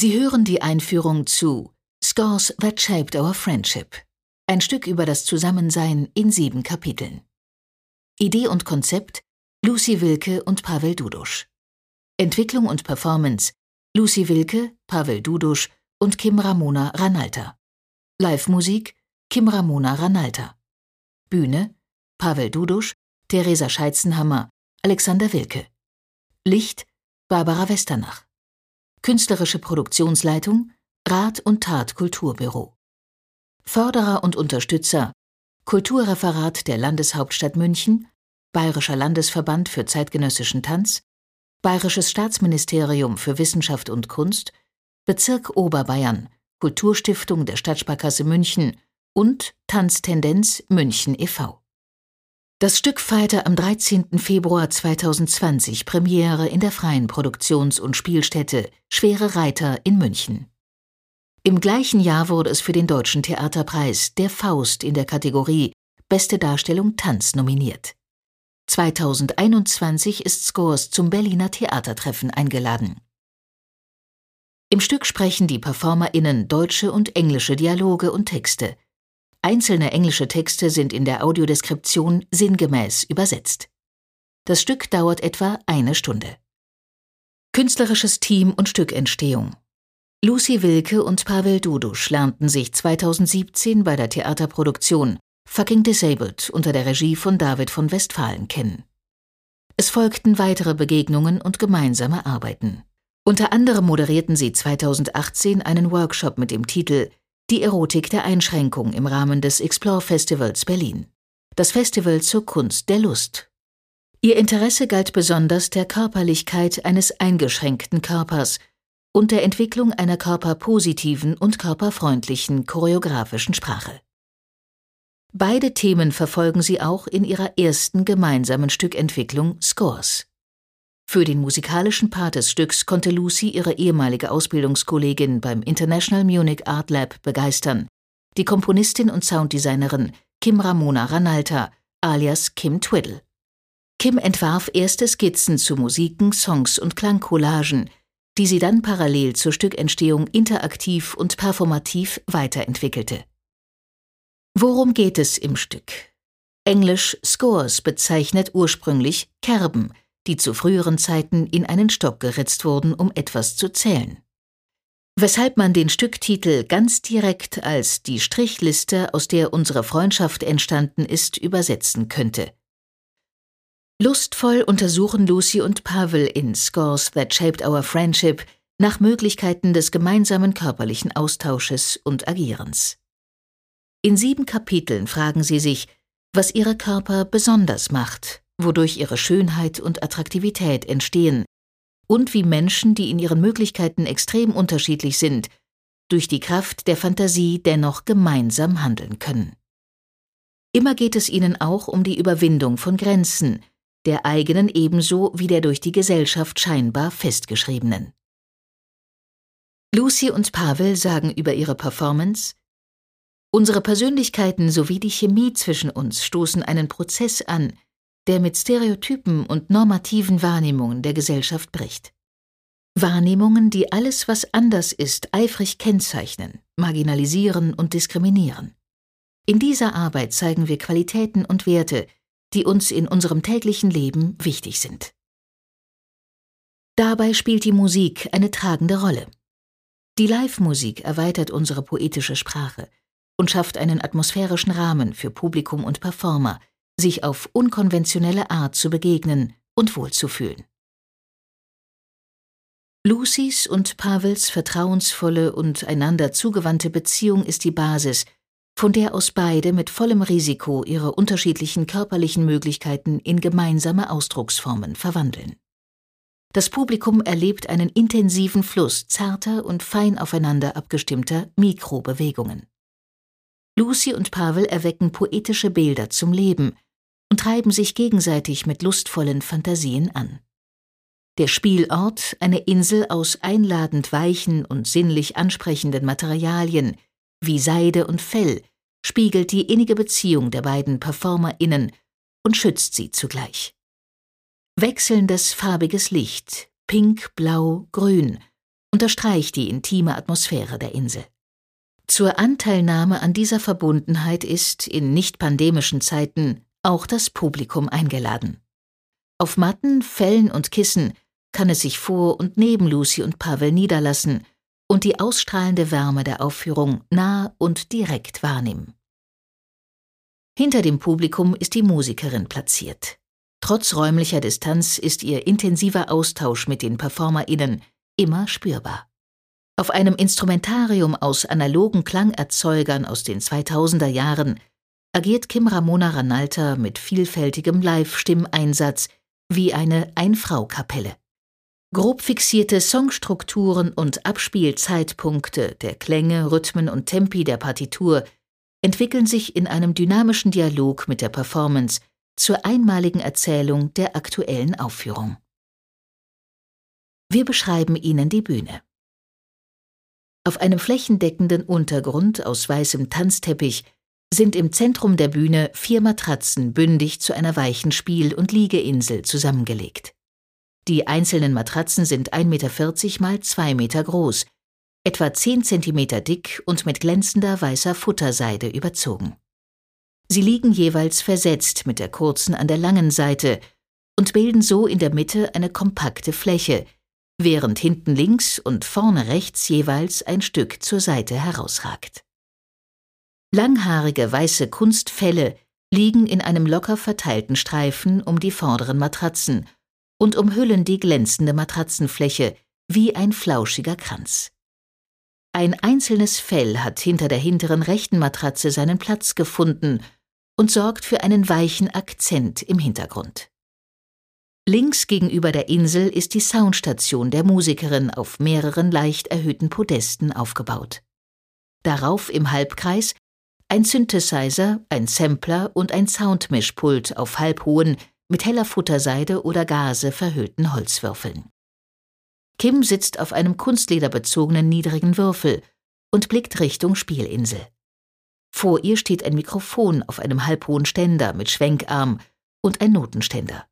Sie hören die Einführung zu Scores That Shaped Our Friendship, ein Stück über das Zusammensein in sieben Kapiteln. Idee und Konzept Lucy Wilke und Pavel Dudusch. Entwicklung und Performance Lucy Wilke, Pavel Dudusch und Kim Ramona Ranalta. Live-Musik Kim Ramona Ranalta. Bühne Pavel Dudusch, Theresa Scheitzenhammer, Alexander Wilke. Licht Barbara Westernach. Künstlerische Produktionsleitung Rat und Tat Kulturbüro. Förderer und Unterstützer Kulturreferat der Landeshauptstadt München, Bayerischer Landesverband für zeitgenössischen Tanz, Bayerisches Staatsministerium für Wissenschaft und Kunst, Bezirk Oberbayern, Kulturstiftung der Stadtsparkasse München und Tanztendenz München e.V. Das Stück feierte am 13. Februar 2020 Premiere in der freien Produktions- und Spielstätte Schwere Reiter in München. Im gleichen Jahr wurde es für den Deutschen Theaterpreis Der Faust in der Kategorie Beste Darstellung Tanz nominiert. 2021 ist Scores zum Berliner Theatertreffen eingeladen. Im Stück sprechen die PerformerInnen deutsche und englische Dialoge und Texte – Einzelne englische Texte sind in der Audiodeskription sinngemäß übersetzt. Das Stück dauert etwa eine Stunde. Künstlerisches Team und Stückentstehung Lucy Wilke und Pavel Dudusch lernten sich 2017 bei der Theaterproduktion Fucking Disabled unter der Regie von David von Westphalen kennen. Es folgten weitere Begegnungen und gemeinsame Arbeiten. Unter anderem moderierten sie 2018 einen Workshop mit dem Titel die Erotik der Einschränkung im Rahmen des Explore Festivals Berlin. Das Festival zur Kunst der Lust. Ihr Interesse galt besonders der Körperlichkeit eines eingeschränkten Körpers und der Entwicklung einer körperpositiven und körperfreundlichen choreografischen Sprache. Beide Themen verfolgen sie auch in ihrer ersten gemeinsamen Stückentwicklung Scores. Für den musikalischen Part des Stücks konnte Lucy ihre ehemalige Ausbildungskollegin beim International Munich Art Lab begeistern, die Komponistin und Sounddesignerin Kim Ramona Ranalta alias Kim Twiddle. Kim entwarf erste Skizzen zu Musiken, Songs und Klangcollagen, die sie dann parallel zur Stückentstehung interaktiv und performativ weiterentwickelte. Worum geht es im Stück? Englisch Scores bezeichnet ursprünglich Kerben, die zu früheren Zeiten in einen Stock geritzt wurden, um etwas zu zählen. Weshalb man den Stücktitel ganz direkt als die Strichliste, aus der unsere Freundschaft entstanden ist, übersetzen könnte. Lustvoll untersuchen Lucy und Pavel in Scores That Shaped Our Friendship nach Möglichkeiten des gemeinsamen körperlichen Austausches und Agierens. In sieben Kapiteln fragen sie sich, was ihre Körper besonders macht wodurch ihre Schönheit und Attraktivität entstehen, und wie Menschen, die in ihren Möglichkeiten extrem unterschiedlich sind, durch die Kraft der Fantasie dennoch gemeinsam handeln können. Immer geht es ihnen auch um die Überwindung von Grenzen, der eigenen ebenso wie der durch die Gesellschaft scheinbar festgeschriebenen. Lucy und Pavel sagen über ihre Performance Unsere Persönlichkeiten sowie die Chemie zwischen uns stoßen einen Prozess an, der mit Stereotypen und normativen Wahrnehmungen der Gesellschaft bricht. Wahrnehmungen, die alles, was anders ist, eifrig kennzeichnen, marginalisieren und diskriminieren. In dieser Arbeit zeigen wir Qualitäten und Werte, die uns in unserem täglichen Leben wichtig sind. Dabei spielt die Musik eine tragende Rolle. Die Live-Musik erweitert unsere poetische Sprache und schafft einen atmosphärischen Rahmen für Publikum und Performer, sich auf unkonventionelle Art zu begegnen und wohlzufühlen. Lucys und Pavels vertrauensvolle und einander zugewandte Beziehung ist die Basis, von der aus beide mit vollem Risiko ihre unterschiedlichen körperlichen Möglichkeiten in gemeinsame Ausdrucksformen verwandeln. Das Publikum erlebt einen intensiven Fluss zarter und fein aufeinander abgestimmter Mikrobewegungen. Lucy und Pavel erwecken poetische Bilder zum Leben, und treiben sich gegenseitig mit lustvollen Fantasien an. Der Spielort, eine Insel aus einladend weichen und sinnlich ansprechenden Materialien wie Seide und Fell, spiegelt die innige Beziehung der beiden PerformerInnen und schützt sie zugleich. Wechselndes farbiges Licht, pink, blau, grün, unterstreicht die intime Atmosphäre der Insel. Zur Anteilnahme an dieser Verbundenheit ist in nicht pandemischen Zeiten auch das Publikum eingeladen. Auf Matten, Fellen und Kissen kann es sich vor und neben Lucy und Pavel niederlassen und die ausstrahlende Wärme der Aufführung nah und direkt wahrnehmen. Hinter dem Publikum ist die Musikerin platziert. Trotz räumlicher Distanz ist ihr intensiver Austausch mit den PerformerInnen immer spürbar. Auf einem Instrumentarium aus analogen Klangerzeugern aus den 2000er Jahren agiert Kim Ramona Ranalta mit vielfältigem Live-Stimmeinsatz wie eine Ein-Frau-Kapelle. Grob fixierte Songstrukturen und Abspielzeitpunkte der Klänge, Rhythmen und Tempi der Partitur entwickeln sich in einem dynamischen Dialog mit der Performance zur einmaligen Erzählung der aktuellen Aufführung. Wir beschreiben Ihnen die Bühne. Auf einem flächendeckenden Untergrund aus weißem Tanzteppich sind im Zentrum der Bühne vier Matratzen bündig zu einer weichen Spiel- und Liegeinsel zusammengelegt. Die einzelnen Matratzen sind 1,40 Meter mal 2 Meter groß, etwa 10 Zentimeter dick und mit glänzender weißer Futterseide überzogen. Sie liegen jeweils versetzt mit der kurzen an der langen Seite und bilden so in der Mitte eine kompakte Fläche, während hinten links und vorne rechts jeweils ein Stück zur Seite herausragt. Langhaarige weiße Kunstfelle liegen in einem locker verteilten Streifen um die vorderen Matratzen und umhüllen die glänzende Matratzenfläche wie ein flauschiger Kranz. Ein einzelnes Fell hat hinter der hinteren rechten Matratze seinen Platz gefunden und sorgt für einen weichen Akzent im Hintergrund. Links gegenüber der Insel ist die Soundstation der Musikerin auf mehreren leicht erhöhten Podesten aufgebaut. Darauf im Halbkreis ein Synthesizer, ein Sampler und ein Soundmischpult auf halbhohen, mit heller Futterseide oder Gase verhüllten Holzwürfeln. Kim sitzt auf einem kunstlederbezogenen niedrigen Würfel und blickt Richtung Spielinsel. Vor ihr steht ein Mikrofon auf einem halbhohen Ständer mit Schwenkarm und ein Notenständer.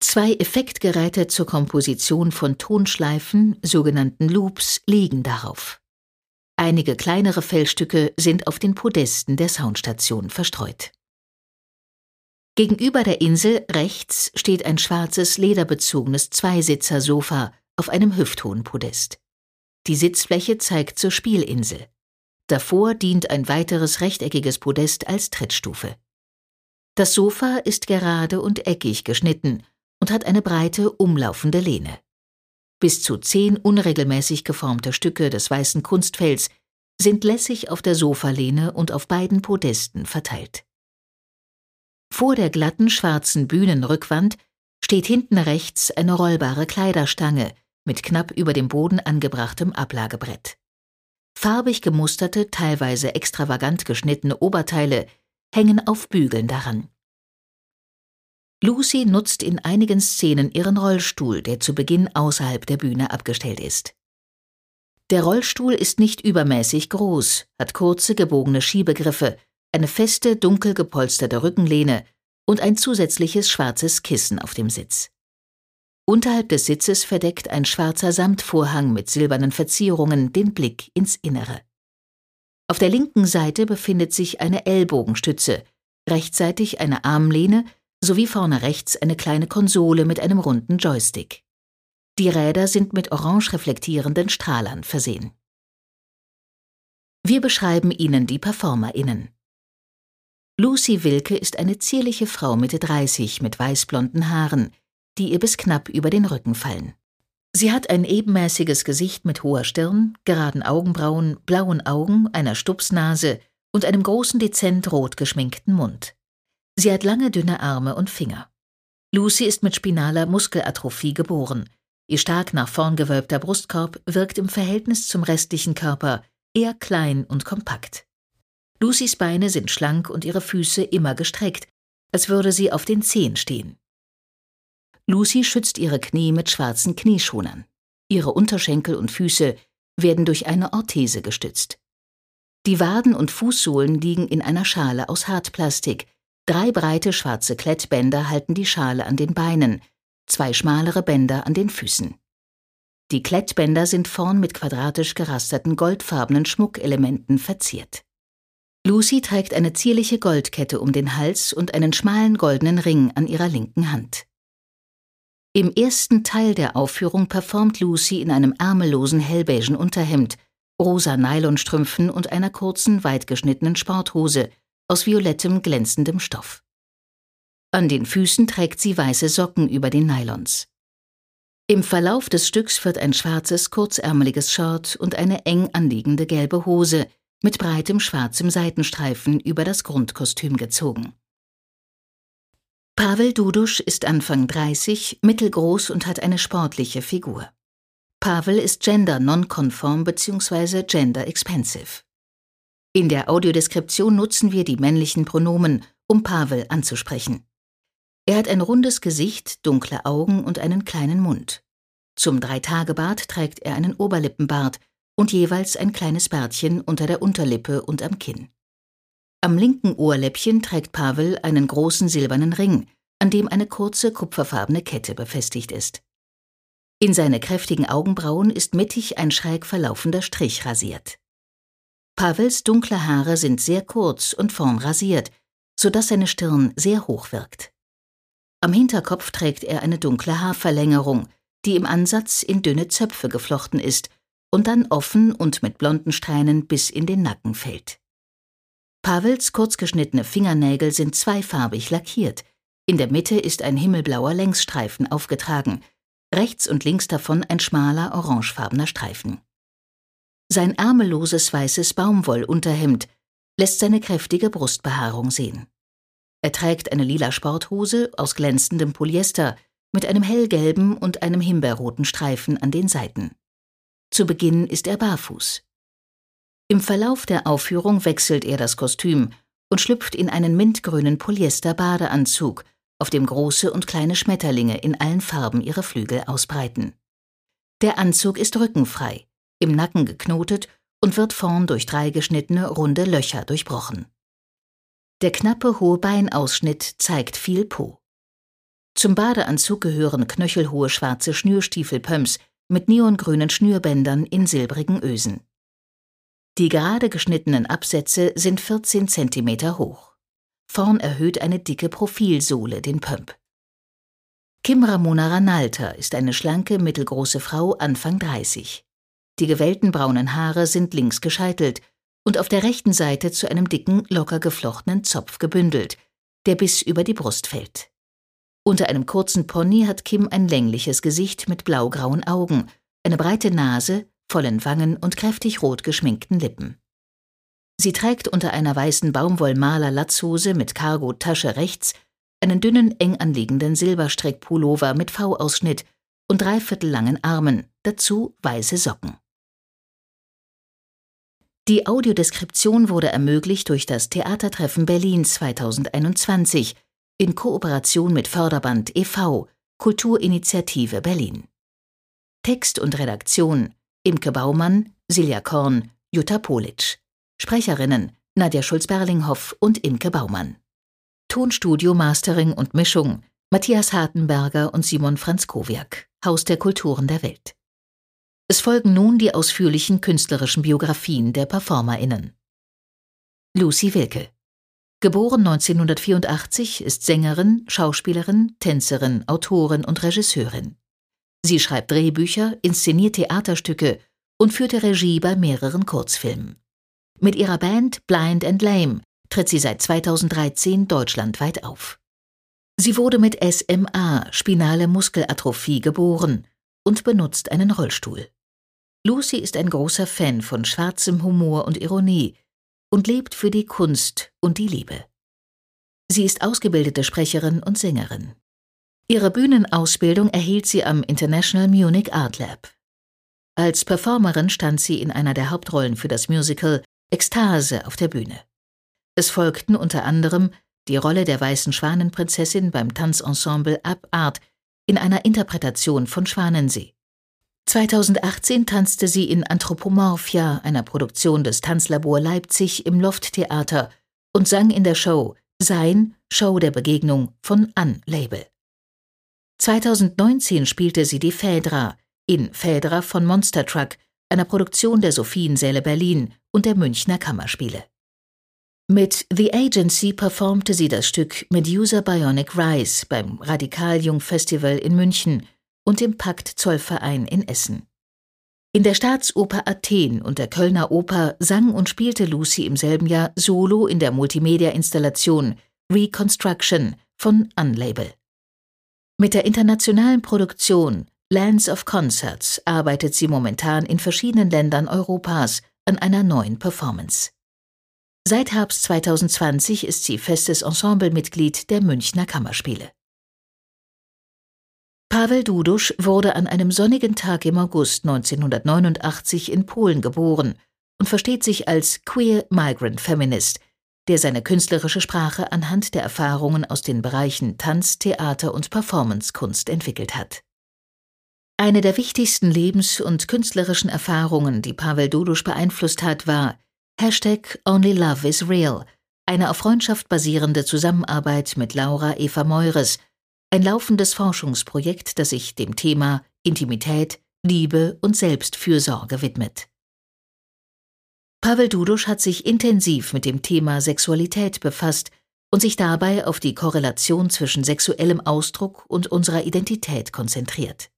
Zwei Effektgeräte zur Komposition von Tonschleifen, sogenannten Loops, liegen darauf. Einige kleinere Fellstücke sind auf den Podesten der Soundstation verstreut. Gegenüber der Insel rechts steht ein schwarzes lederbezogenes Zweisitzer-Sofa auf einem hüfthohen Podest. Die Sitzfläche zeigt zur Spielinsel. Davor dient ein weiteres rechteckiges Podest als Trittstufe. Das Sofa ist gerade und eckig geschnitten und hat eine breite, umlaufende Lehne. Bis zu zehn unregelmäßig geformte Stücke des weißen Kunstfells sind lässig auf der Sofalehne und auf beiden Podesten verteilt. Vor der glatten schwarzen Bühnenrückwand steht hinten rechts eine rollbare Kleiderstange mit knapp über dem Boden angebrachtem Ablagebrett. Farbig gemusterte, teilweise extravagant geschnittene Oberteile hängen auf Bügeln daran. Lucy nutzt in einigen Szenen ihren Rollstuhl, der zu Beginn außerhalb der Bühne abgestellt ist. Der Rollstuhl ist nicht übermäßig groß, hat kurze gebogene Schiebegriffe eine feste, dunkel gepolsterte Rückenlehne und ein zusätzliches schwarzes Kissen auf dem Sitz. Unterhalb des Sitzes verdeckt ein schwarzer Samtvorhang mit silbernen Verzierungen den Blick ins Innere. Auf der linken Seite befindet sich eine Ellbogenstütze, rechtsseitig eine Armlehne sowie vorne rechts eine kleine Konsole mit einem runden Joystick. Die Räder sind mit orange reflektierenden Strahlern versehen. Wir beschreiben Ihnen die PerformerInnen. Lucy Wilke ist eine zierliche Frau Mitte 30 mit weißblonden Haaren, die ihr bis knapp über den Rücken fallen. Sie hat ein ebenmäßiges Gesicht mit hoher Stirn, geraden Augenbrauen, blauen Augen, einer Stupsnase und einem großen dezent rot geschminkten Mund. Sie hat lange dünne Arme und Finger. Lucy ist mit spinaler Muskelatrophie geboren. Ihr stark nach vorn gewölbter Brustkorb wirkt im Verhältnis zum restlichen Körper eher klein und kompakt. Lucys Beine sind schlank und ihre Füße immer gestreckt, als würde sie auf den Zehen stehen. Lucy schützt ihre Knie mit schwarzen Knieschonern. Ihre Unterschenkel und Füße werden durch eine Orthese gestützt. Die Waden und Fußsohlen liegen in einer Schale aus Hartplastik. Drei breite schwarze Klettbänder halten die Schale an den Beinen, zwei schmalere Bänder an den Füßen. Die Klettbänder sind vorn mit quadratisch gerasterten goldfarbenen Schmuckelementen verziert. Lucy trägt eine zierliche Goldkette um den Hals und einen schmalen goldenen Ring an ihrer linken Hand. Im ersten Teil der Aufführung performt Lucy in einem ärmellosen hellbeigen Unterhemd, rosa Nylonstrümpfen und einer kurzen, weit geschnittenen Sporthose aus violettem, glänzendem Stoff. An den Füßen trägt sie weiße Socken über den Nylons. Im Verlauf des Stücks wird ein schwarzes, kurzärmeliges Shirt und eine eng anliegende gelbe Hose mit breitem schwarzem Seitenstreifen über das Grundkostüm gezogen. Pavel Dudusch ist Anfang 30, mittelgroß und hat eine sportliche Figur. Pavel ist gender nonkonform bzw. gender expensive. In der Audiodeskription nutzen wir die männlichen Pronomen, um Pavel anzusprechen. Er hat ein rundes Gesicht, dunkle Augen und einen kleinen Mund. Zum Dreitagebart trägt er einen Oberlippenbart und jeweils ein kleines Bärtchen unter der Unterlippe und am Kinn. Am linken Ohrläppchen trägt Pavel einen großen silbernen Ring, an dem eine kurze kupferfarbene Kette befestigt ist. In seine kräftigen Augenbrauen ist mittig ein schräg verlaufender Strich rasiert. Pavels dunkle Haare sind sehr kurz und vorn rasiert, sodass seine Stirn sehr hoch wirkt. Am Hinterkopf trägt er eine dunkle Haarverlängerung, die im Ansatz in dünne Zöpfe geflochten ist und dann offen und mit blonden Strähnen bis in den Nacken fällt. Pavels kurzgeschnittene Fingernägel sind zweifarbig lackiert. In der Mitte ist ein himmelblauer Längsstreifen aufgetragen, rechts und links davon ein schmaler orangefarbener Streifen. Sein ärmelloses weißes Baumwollunterhemd lässt seine kräftige Brustbehaarung sehen. Er trägt eine lila Sporthose aus glänzendem Polyester mit einem hellgelben und einem himbeerroten Streifen an den Seiten. Zu Beginn ist er barfuß. Im Verlauf der Aufführung wechselt er das Kostüm und schlüpft in einen mintgrünen Polyester-Badeanzug, auf dem große und kleine Schmetterlinge in allen Farben ihre Flügel ausbreiten. Der Anzug ist rückenfrei, im Nacken geknotet und wird vorn durch drei geschnittene runde Löcher durchbrochen. Der knappe hohe Beinausschnitt zeigt viel Po. Zum Badeanzug gehören knöchelhohe schwarze Schnürstiefelpumps mit neongrünen Schnürbändern in silbrigen Ösen. Die gerade geschnittenen Absätze sind 14 cm hoch. Vorn erhöht eine dicke Profilsohle den Pump. Kim Ramona Ranalta ist eine schlanke, mittelgroße Frau Anfang 30. Die gewellten braunen Haare sind links gescheitelt und auf der rechten Seite zu einem dicken, locker geflochtenen Zopf gebündelt, der bis über die Brust fällt. Unter einem kurzen Pony hat Kim ein längliches Gesicht mit blaugrauen Augen, eine breite Nase, vollen Wangen und kräftig rot geschminkten Lippen. Sie trägt unter einer weißen Baumwollmaler-Latzhose mit Cargo-Tasche rechts einen dünnen, eng anliegenden Silberstrick-Pullover mit V-Ausschnitt und dreiviertellangen Armen, dazu weiße Socken. Die Audiodeskription wurde ermöglicht durch das Theatertreffen Berlin 2021 in Kooperation mit Förderband e.V. Kulturinitiative Berlin. Text und Redaktion Imke Baumann, Silja Korn, Jutta Politsch. Sprecherinnen Nadja Schulz-Berlinghoff und Imke Baumann. Tonstudio, Mastering und Mischung Matthias Hartenberger und Simon Franzkowiak, Haus der Kulturen der Welt. Es folgen nun die ausführlichen künstlerischen Biografien der PerformerInnen. Lucy Wilke. Geboren 1984, ist Sängerin, Schauspielerin, Tänzerin, Autorin und Regisseurin. Sie schreibt Drehbücher, inszeniert Theaterstücke und führte Regie bei mehreren Kurzfilmen. Mit ihrer Band Blind and Lame tritt sie seit 2013 deutschlandweit auf. Sie wurde mit SMA, spinale Muskelatrophie, geboren und benutzt einen Rollstuhl. Lucy ist ein großer Fan von schwarzem Humor und Ironie und lebt für die Kunst und die Liebe. Sie ist ausgebildete Sprecherin und Sängerin. Ihre Bühnenausbildung erhielt sie am International Munich Art Lab. Als Performerin stand sie in einer der Hauptrollen für das Musical Ekstase auf der Bühne. Es folgten unter anderem die Rolle der weißen Schwanenprinzessin beim Tanzensemble Ab Art in einer Interpretation von Schwanensee. 2018 tanzte sie in Anthropomorphia, einer Produktion des Tanzlabor Leipzig im Lofttheater und sang in der Show Sein Show der Begegnung von An Label. 2019 spielte sie die Phaedra in Phaedra von Monster Truck, einer Produktion der Sophiensäle Berlin und der Münchner Kammerspiele. Mit The Agency performte sie das Stück Medusa Bionic Rise beim Radikaljung Festival in München und dem Pakt Zollverein in Essen. In der Staatsoper Athen und der Kölner Oper sang und spielte Lucy im selben Jahr solo in der Multimedia-Installation Reconstruction von Unlabel. Mit der internationalen Produktion Lands of Concerts arbeitet sie momentan in verschiedenen Ländern Europas an einer neuen Performance. Seit Herbst 2020 ist sie festes Ensemblemitglied der Münchner Kammerspiele. Pavel Dudusch wurde an einem sonnigen Tag im August 1989 in Polen geboren und versteht sich als Queer Migrant Feminist, der seine künstlerische Sprache anhand der Erfahrungen aus den Bereichen Tanz, Theater und Performancekunst entwickelt hat. Eine der wichtigsten lebens- und künstlerischen Erfahrungen, die Pavel Dudusch beeinflusst hat, war Hashtag Real, eine auf Freundschaft basierende Zusammenarbeit mit Laura Eva Meures, ein laufendes Forschungsprojekt, das sich dem Thema Intimität, Liebe und Selbstfürsorge widmet. Pavel Dudusch hat sich intensiv mit dem Thema Sexualität befasst und sich dabei auf die Korrelation zwischen sexuellem Ausdruck und unserer Identität konzentriert.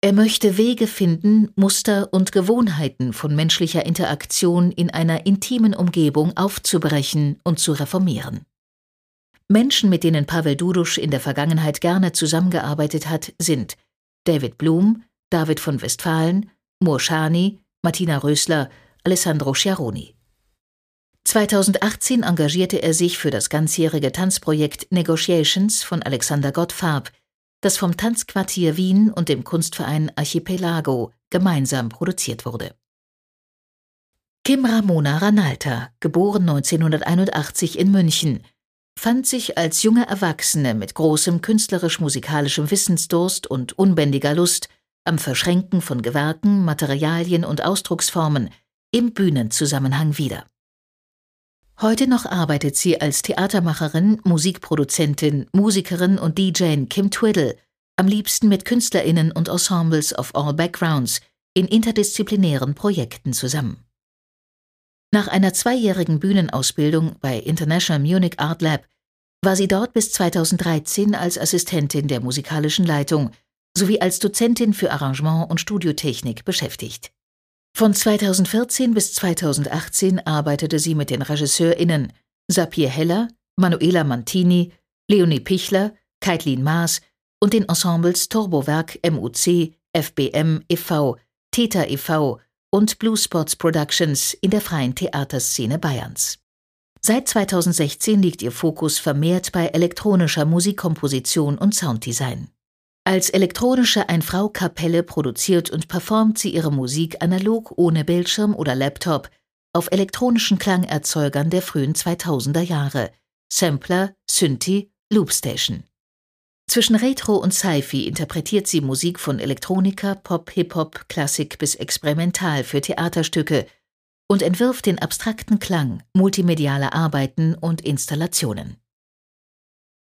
Er möchte Wege finden, Muster und Gewohnheiten von menschlicher Interaktion in einer intimen Umgebung aufzubrechen und zu reformieren. Menschen, mit denen Pavel Dudusch in der Vergangenheit gerne zusammengearbeitet hat, sind David Blum, David von Westfalen, Murshani, Martina Rösler, Alessandro Schiaroni. 2018 engagierte er sich für das ganzjährige Tanzprojekt Negotiations von Alexander Gottfarb, das vom Tanzquartier Wien und dem Kunstverein Archipelago gemeinsam produziert wurde. Kim Ramona Ranalta, geboren 1981 in München, fand sich als junge Erwachsene mit großem künstlerisch-musikalischem Wissensdurst und unbändiger Lust am Verschränken von Gewerken, Materialien und Ausdrucksformen im Bühnenzusammenhang wieder. Heute noch arbeitet sie als Theatermacherin, Musikproduzentin, Musikerin und DJ Kim Twiddle, am liebsten mit KünstlerInnen und Ensembles of all backgrounds in interdisziplinären Projekten zusammen. Nach einer zweijährigen Bühnenausbildung bei International Munich Art Lab war sie dort bis 2013 als Assistentin der musikalischen Leitung sowie als Dozentin für Arrangement und Studiotechnik beschäftigt. Von 2014 bis 2018 arbeitete sie mit den RegisseurInnen Sapir Heller, Manuela Mantini, Leonie Pichler, Kaitlin Maas und den Ensembles Turbowerk MUC, FBM e.V., Theta e.V. und Blue Spots Productions in der freien Theaterszene Bayerns. Seit 2016 liegt ihr Fokus vermehrt bei elektronischer Musikkomposition und Sounddesign. Als elektronische Ein-Frau-Kapelle produziert und performt sie ihre Musik analog ohne Bildschirm oder Laptop auf elektronischen Klangerzeugern der frühen 2000er Jahre, Sampler, Synthi, Loopstation. Zwischen Retro und Sci-Fi interpretiert sie Musik von Elektronika, Pop, Hip-Hop, Klassik bis Experimental für Theaterstücke und entwirft den abstrakten Klang multimedialer Arbeiten und Installationen.